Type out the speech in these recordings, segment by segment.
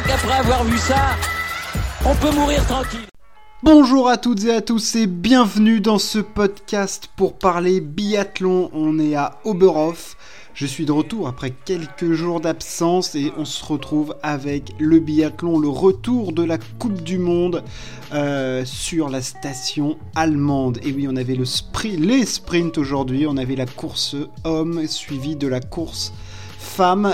crois qu'après avoir vu ça, on peut mourir tranquille. Bonjour à toutes et à tous et bienvenue dans ce podcast pour parler biathlon. On est à Oberhof. Je suis de retour après quelques jours d'absence et on se retrouve avec le biathlon, le retour de la Coupe du Monde euh, sur la station allemande. Et oui, on avait le sprint, les sprints aujourd'hui, on avait la course homme suivie de la course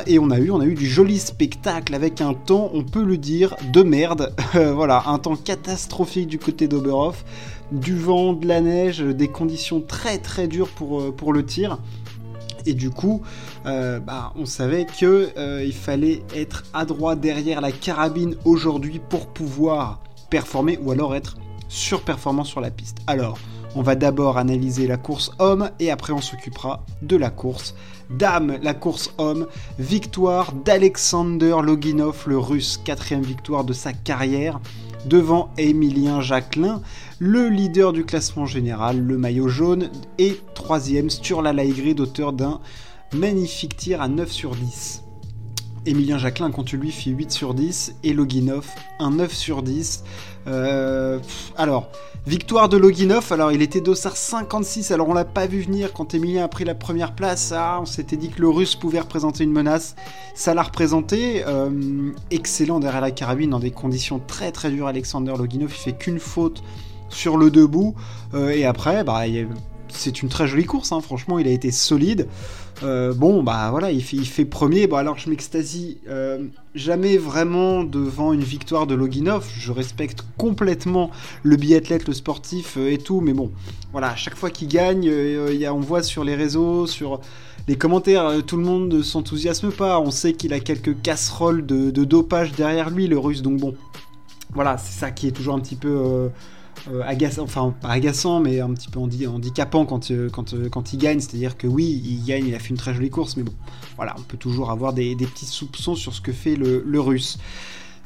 et on a eu du joli spectacle avec un temps on peut le dire de merde voilà un temps catastrophique du côté d'Oberhof du vent de la neige des conditions très très dures pour, euh, le tir et du coup, euh, bah, on savait que euh, il fallait être adroit derrière la carabine aujourd'hui pour pouvoir performer ou alors être surperformant sur la piste. Alors, on va d'abord analyser la course homme et après on s'occupera de la course dame. La course homme, victoire d'Alexander Loginov, le russe, quatrième victoire de sa carrière devant Emilien Jacquelin, le leader du classement général, le maillot jaune, et troisième Sturla Laigrid, auteur d'un magnifique tir à 9 sur 10. Emilien Jacquelin, quant lui, fit 8 sur 10 et Loginov un 9 sur 10. Euh, alors, victoire de Loginov, alors il était d'Ossar 56, alors on l'a pas vu venir quand Emilien a pris la première place. Ah, on s'était dit que le russe pouvait représenter une menace. Ça l'a représenté. Euh, excellent derrière la carabine dans des conditions très très dures. Alexander Loginov, il fait qu'une faute sur le debout. Euh, et après, bah, c'est une très jolie course, hein. franchement, il a été solide. Euh, bon, bah voilà, il fait, premier. Bon, alors je m'extasie euh, jamais vraiment devant une victoire de Loginov. Je respecte complètement le biathlète, le sportif et tout, mais bon, voilà, à chaque fois qu'il gagne, y a, on voit sur les réseaux, sur les commentaires, tout le monde ne s'enthousiasme pas. On sait qu'il a quelques casseroles de, dopage derrière lui, le russe, donc bon, voilà, c'est ça qui est toujours un petit peu euh, enfin pas agaçant, mais un petit peu handicapant quand, euh, euh, quand il gagne. C'est-à-dire que oui, il gagne, il a fait une très jolie course, mais bon, voilà, on peut toujours avoir des, petits soupçons sur ce que fait le, le russe.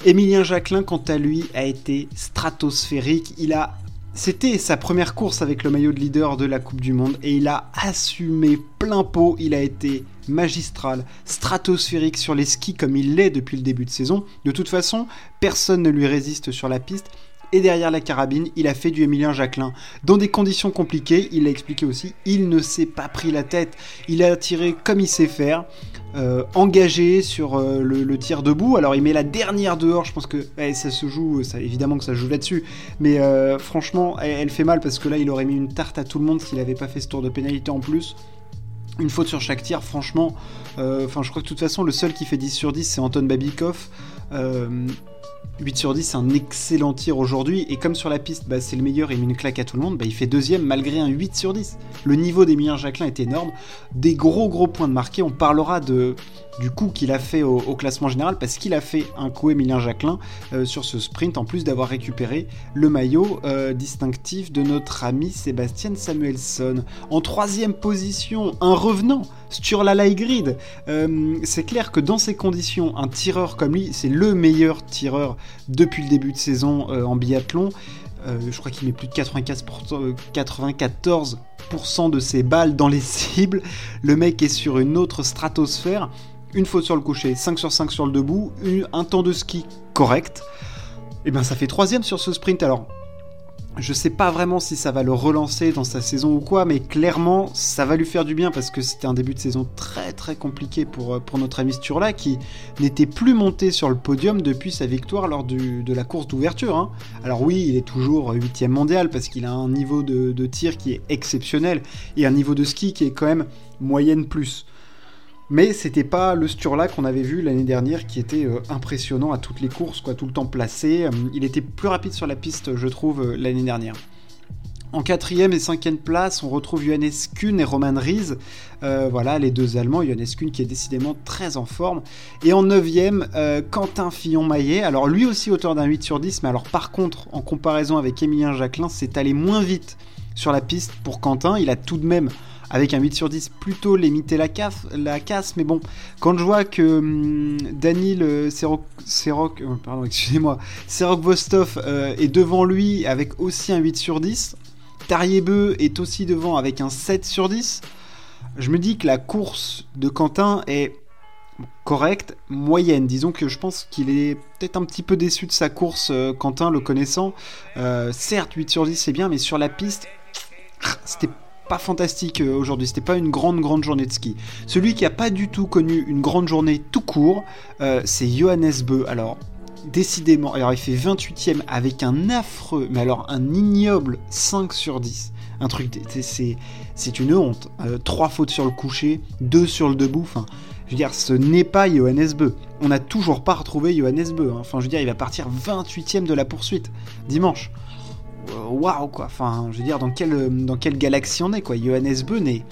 Émilien Jacquelin, quant à lui, a été stratosphérique. Il a c'était sa première course avec le maillot de leader de la Coupe du Monde et il a assumé plein pot, il a été magistral, stratosphérique sur les skis comme il l'est depuis le début de saison. De toute façon, personne ne lui résiste sur la piste et derrière la carabine, il a fait du Emilien Jacquelin. Dans des conditions compliquées, il l'a expliqué aussi, il ne s'est pas pris la tête. Il a tiré comme il sait faire, euh, engagé sur euh, le, tir debout. Alors il met la dernière dehors, je pense que eh, ça se joue, évidemment que ça joue là-dessus. Mais euh, franchement, elle, fait mal parce que là, il aurait mis une tarte à tout le monde s'il n'avait pas fait ce tour de pénalité en plus une faute sur chaque tir, franchement, enfin je crois que de toute façon le seul qui fait 10 sur 10 c'est Anton Babikov. 8 sur 10, c'est un excellent tir aujourd'hui. Et comme sur la piste, bah, c'est le meilleur et met une claque à tout le monde, bah, il fait deuxième malgré un 8 sur 10. Le niveau d'Emilien Jacquelin est énorme. Des gros gros points de marqué. On parlera du coup qu'il a fait au, classement général parce qu'il a fait un coup Emilien Jacquelin euh, sur ce sprint en plus d'avoir récupéré le maillot euh, distinctif de notre ami Sébastien Samuelson. En troisième position, un revenant. Sturla Laigrid. Euh, c'est clair que dans ces conditions, un tireur comme lui, c'est le meilleur tireur depuis le début de saison euh, en biathlon. Euh, je crois qu'il met plus de 94%, 94 de ses balles dans les cibles. Le mec est sur une autre stratosphère. Une faute sur le coucher, 5 sur 5 sur le debout, un temps de ski correct. Et eh bien ça fait troisième sur ce sprint. Alors je sais pas vraiment si ça va le relancer dans sa saison ou quoi, mais clairement, ça va lui faire du bien parce que c'était un début de saison très très compliqué pour, euh, notre ami Sturla qui n'était plus monté sur le podium depuis sa victoire lors de la course d'ouverture. Hein. Alors oui, il est toujours 8 mondial parce qu'il a un niveau de tir qui est exceptionnel et un niveau de ski qui est quand même moyenne plus. Mais c'était pas le Sturla qu'on avait vu l'année dernière qui était euh, impressionnant à toutes les courses, quoi, tout le temps placé. Euh, il était plus rapide sur la piste, je trouve, euh, l'année dernière. En quatrième et cinquième place, on retrouve Johannes Kuhn et Roman Ries. voilà, les deux Allemands. Johannes Kuhn qui est décidément très en forme. Et en neuvième, Quentin Fillon-Maillet. Alors lui aussi auteur d'un 8 sur 10, mais alors par contre, en comparaison avec Emilien Jacquelin, c'est allé moins vite sur la piste pour Quentin. Il a tout de même avec un 8 sur 10 plutôt limiter la, casse. Mais bon, quand je vois que hum, Danil Serok, euh, pardon, excusez-moi, Serok Vostov euh, est devant lui avec aussi un 8 sur 10, Tariebeu est aussi devant avec un 7 sur 10, je me dis que la course de Quentin est correcte, moyenne. Disons que je pense qu'il est peut-être un petit peu déçu de sa course, euh, Quentin, le connaissant. Euh, certes, 8 sur 10, c'est bien, mais sur la piste, c'était pas fantastique euh, aujourd'hui. C'était pas une grande, grande journée de ski. Celui qui a pas du tout connu une grande journée tout court, c'est Johannes Beu. Alors, décidément, alors il fait 28ème avec un affreux, mais alors un ignoble 5 sur 10. Un truc, c'est une honte. 3 fautes sur le coucher, 2 sur le debout. Enfin, je veux dire, ce n'est pas Johannes Beu. On n'a toujours pas retrouvé Johannes Beu. Hein. Enfin, je veux dire, il va partir 28ème de la poursuite dimanche. Waouh, quoi. Enfin, je veux dire, dans quelle, dans quelle galaxie on est, quoi. Johannes Beu n'est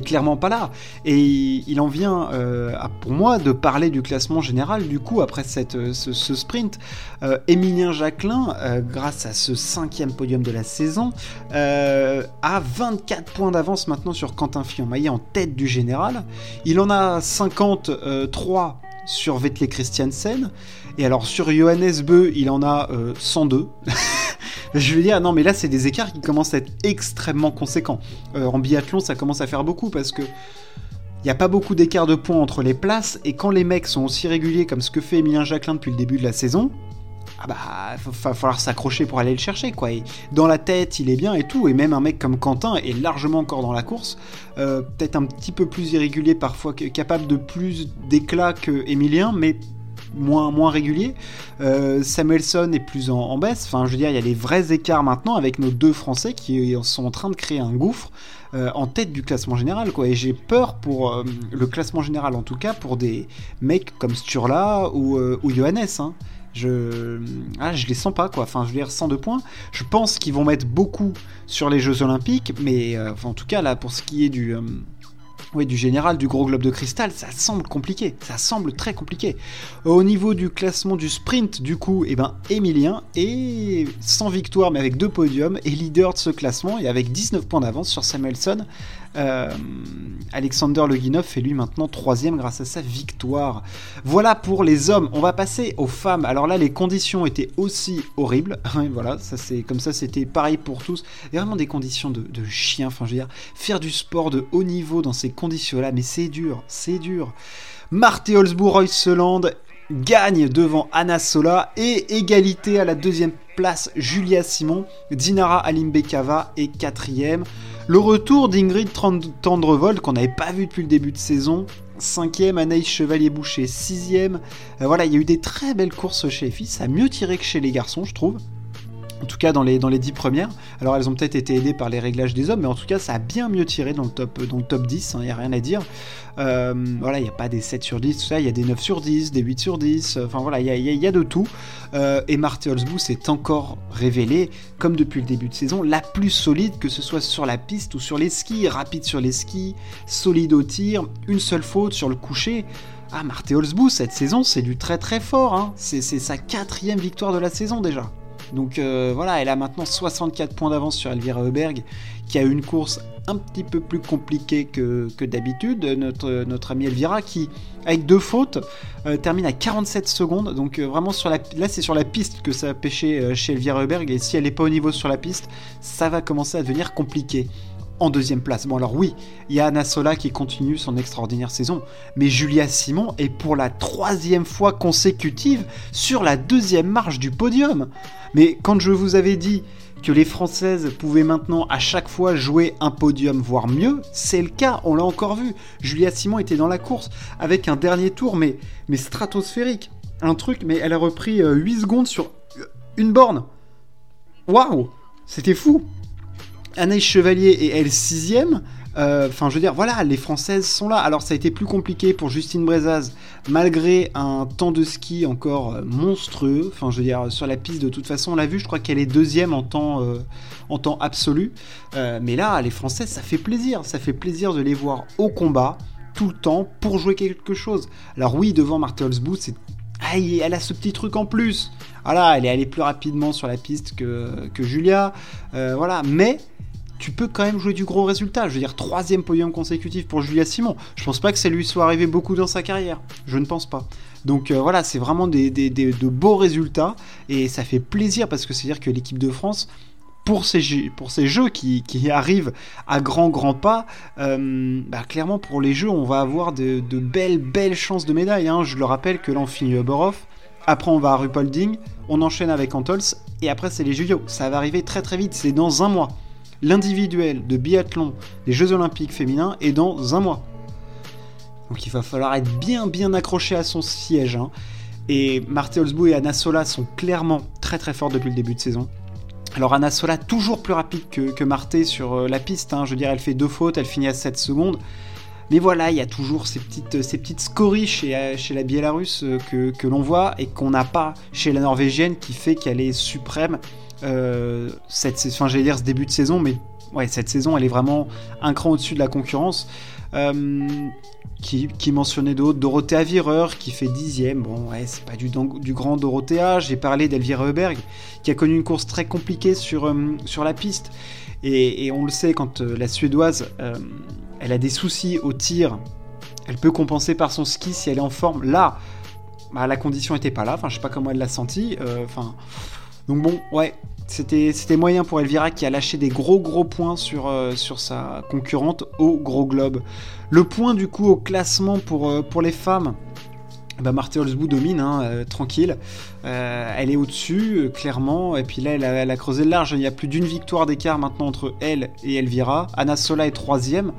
clairement pas là. Et il en vient, euh, pour moi, de parler du classement général. Du coup, après cette, euh, ce, sprint, euh, Émilien Jacquelin, grâce à ce cinquième podium de la saison, a 24 points d'avance maintenant sur Quentin Fillon-Maillet en tête du général. Il en a 53 sur Vettel Christiansen. Et alors sur Johannes Beu, il en a 102. Je veux dire, non, mais là, c'est des écarts qui commencent à être extrêmement conséquents. Euh, en biathlon, ça commence à faire beaucoup parce que. Il n'y a pas beaucoup d'écart de points entre les places, et quand les mecs sont aussi réguliers comme ce que fait Emilien Jacquelin depuis le début de la saison, ah bah, va falloir s'accrocher pour aller le chercher, quoi. Et dans la tête, il est bien et tout, et même un mec comme Quentin est largement encore dans la course, euh, peut-être un petit peu plus irrégulier parfois, capable de plus d'éclat que Emilien, mais moins, moins régulier. Euh, Samuelson est plus en, baisse. Enfin, je veux dire, il y a les vrais écarts maintenant avec nos deux Français qui sont en train de créer un gouffre euh, en tête du classement général. Et j'ai peur pour euh, le classement général, en tout cas, pour des mecs comme Sturla ou, ou Johannes. Hein. Je, ah, je les sens pas quoi. Enfin, je veux dire 102 points. Je pense qu'ils vont mettre beaucoup sur les Jeux Olympiques, mais en tout cas là, pour ce qui est du oui, du général, du gros globe de cristal, ça semble compliqué, ça semble très compliqué. Au niveau du classement du sprint, du coup, eh ben, Emilien est sans victoire mais avec deux podiums, est leader de ce classement et avec 19 points d'avance sur Samuelson euh, Alexander Loginov fait lui maintenant troisième grâce à sa victoire. Voilà pour les hommes. On va passer aux femmes. Alors là, les conditions étaient aussi horribles. voilà, ça c'est comme ça, c'était pareil pour tous. A vraiment des conditions de, de chien. Enfin, je veux dire, faire du sport de haut niveau dans ces conditions-là, mais c'est dur, c'est dur. Marthe Holzbourg Reuseland gagne devant Anna Sola et égalité à la deuxième place Julia Simon. Dinara Alimbekava est quatrième. Le retour d'Ingrid Tendrevold, qu'on n'avait pas vu depuis le début de saison. Cinquième, Anaïs Chevalier-Boucher, sixième. Euh, voilà, il y a eu des très belles courses chez les filles. Ça a mieux tiré que chez les garçons, je trouve en tout cas dans les, dans les 10 premières. Alors elles ont peut-être été aidées par les réglages des hommes, mais en tout cas ça a bien mieux tiré dans le top, dans le top 10, il n'y a rien à dire. Euh, voilà, il n'y a pas des 7 sur 10, tout ça, il y a des 9 sur 10, des 8 sur 10, enfin voilà, il y a, de tout. Euh, et Marthe Holzbou s'est encore révélée, comme depuis le début de saison, la plus solide, que ce soit sur la piste ou sur les skis, rapide sur les skis, solide au tir, une seule faute sur le coucher. Ah, Marthe Holzbou, cette saison, c'est du très très fort. Hein. C'est sa quatrième victoire de la saison déjà. Donc euh, voilà, elle a maintenant 64 points d'avance sur Elvira Heuberg, qui a une course un petit peu plus compliquée que, d'habitude. Notre, notre amie Elvira, qui, avec deux fautes, euh, termine à 47 secondes. Donc euh, vraiment, sur la, là, c'est sur la piste que ça a pêché chez Elvira Heuberg. Et si elle n'est pas au niveau sur la piste, ça va commencer à devenir compliqué en deuxième place. Bon alors oui, il y a Anna Sola qui continue son extraordinaire saison, mais Julia Simon est pour la troisième fois consécutive sur la deuxième marche du podium. Mais quand je vous avais dit que les Françaises pouvaient maintenant à chaque fois jouer un podium, voire mieux, c'est le cas, on l'a encore vu. Julia Simon était dans la course avec un dernier tour, mais, mais stratosphérique. Un truc, mais elle a repris 8 euh, secondes sur une borne. Waouh C'était fou Anaïs Chevalier et elle sixième. Euh, enfin, je veux dire, voilà, les Françaises sont là. Alors, ça a été plus compliqué pour Justine Brezaz, malgré un temps de ski encore euh, monstrueux. Enfin, je veux dire, sur la piste, de toute façon, on l'a vu, je crois qu'elle est deuxième en temps, euh, en temps absolu. mais là, les Françaises, ça fait plaisir. Ça fait plaisir de les voir au combat, tout le temps, pour jouer quelque chose. Alors, oui, devant Marthe Holzboot, c'est ah, elle a ce petit truc en plus. Voilà, elle est allée plus rapidement sur la piste que, que Julia. voilà, mais tu peux quand même jouer du gros résultat. Je veux dire, troisième podium consécutif pour Julia Simon. Je pense pas que ça lui soit arrivé beaucoup dans sa carrière. Je ne pense pas. Donc euh, voilà, c'est vraiment des, de beaux résultats et ça fait plaisir parce que c'est-à-dire que l'équipe de France pour ces, jeux, pour ces jeux qui, arrivent à grands grands pas, euh, bah, clairement pour les jeux, on va avoir de, belles belles chances de médailles. Hein. Je le rappelle que l'on finit Oberhof, après on va à Rupolding, on enchaîne avec Antols, et après c'est les JO. Ça va arriver très très vite, c'est dans un mois. L'individuel de biathlon des Jeux Olympiques féminins est dans un mois. Donc il va falloir être bien bien accroché à son siège. Hein. Et Marthe Holzbou et Anna Sola sont clairement très très forts depuis le début de saison. Alors Anna Sola, toujours plus rapide que, que Marté sur euh, la piste, hein. je veux dire, elle fait deux fautes, elle finit à 7 secondes. Mais voilà, il y a toujours ces petites, ces petites scories chez, euh, chez la Biélorusse euh, que, que l'on voit et qu'on n'a pas chez la Norvégienne qui fait qu'elle est suprême. cette, enfin, j'allais dire ce début de saison, mais ouais, cette saison, elle est vraiment un cran au-dessus de la concurrence. qui, qui, mentionnait d'autres, Dorothea Wierer qui fait dixième, bon ouais c'est pas du, grand Dorothea, j'ai parlé d'Elvira Heuberg qui a connu une course très compliquée sur, euh, sur la piste. Et, on le sait, quand euh, la Suédoise, euh, elle a des soucis au tir, elle peut compenser par son ski si elle est en forme. Là, bah, la condition n'était pas là. Enfin, je sais pas comment elle l'a senti. Enfin, donc bon, ouais, c'était, moyen pour Elvira qui a lâché des gros gros points sur, sur sa concurrente au gros globe. Le point du coup au classement pour, pour les femmes, bah, Marthe Holzbou domine, hein, euh, tranquille. Euh, elle est au-dessus, euh, clairement. Et puis là, elle a, creusé le large. Il y a plus d'une victoire d'écart maintenant entre elle et Elvira. Anna Sola est troisième.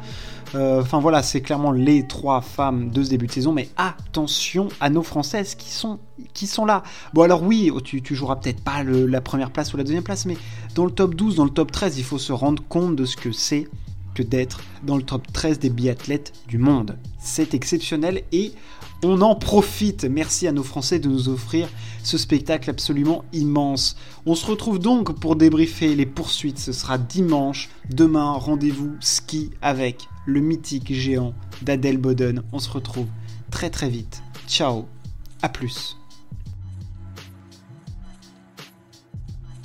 Enfin voilà, c'est clairement les trois femmes de ce début de saison. Mais attention à nos Françaises qui sont, qui sont là. Bon alors oui, oh, tu, tu joueras peut-être pas la première place ou la deuxième place, mais dans le top 12, dans le top 13, il faut se rendre compte de ce que c'est que d'être dans le top 13 des biathlètes du monde. C'est exceptionnel et on en profite. Merci à nos Français de nous offrir ce spectacle absolument immense. On se retrouve donc pour débriefer les poursuites. Ce sera dimanche. Demain, rendez-vous ski avec le mythique géant d'Adèle Boden. On se retrouve très très vite. Ciao, à plus.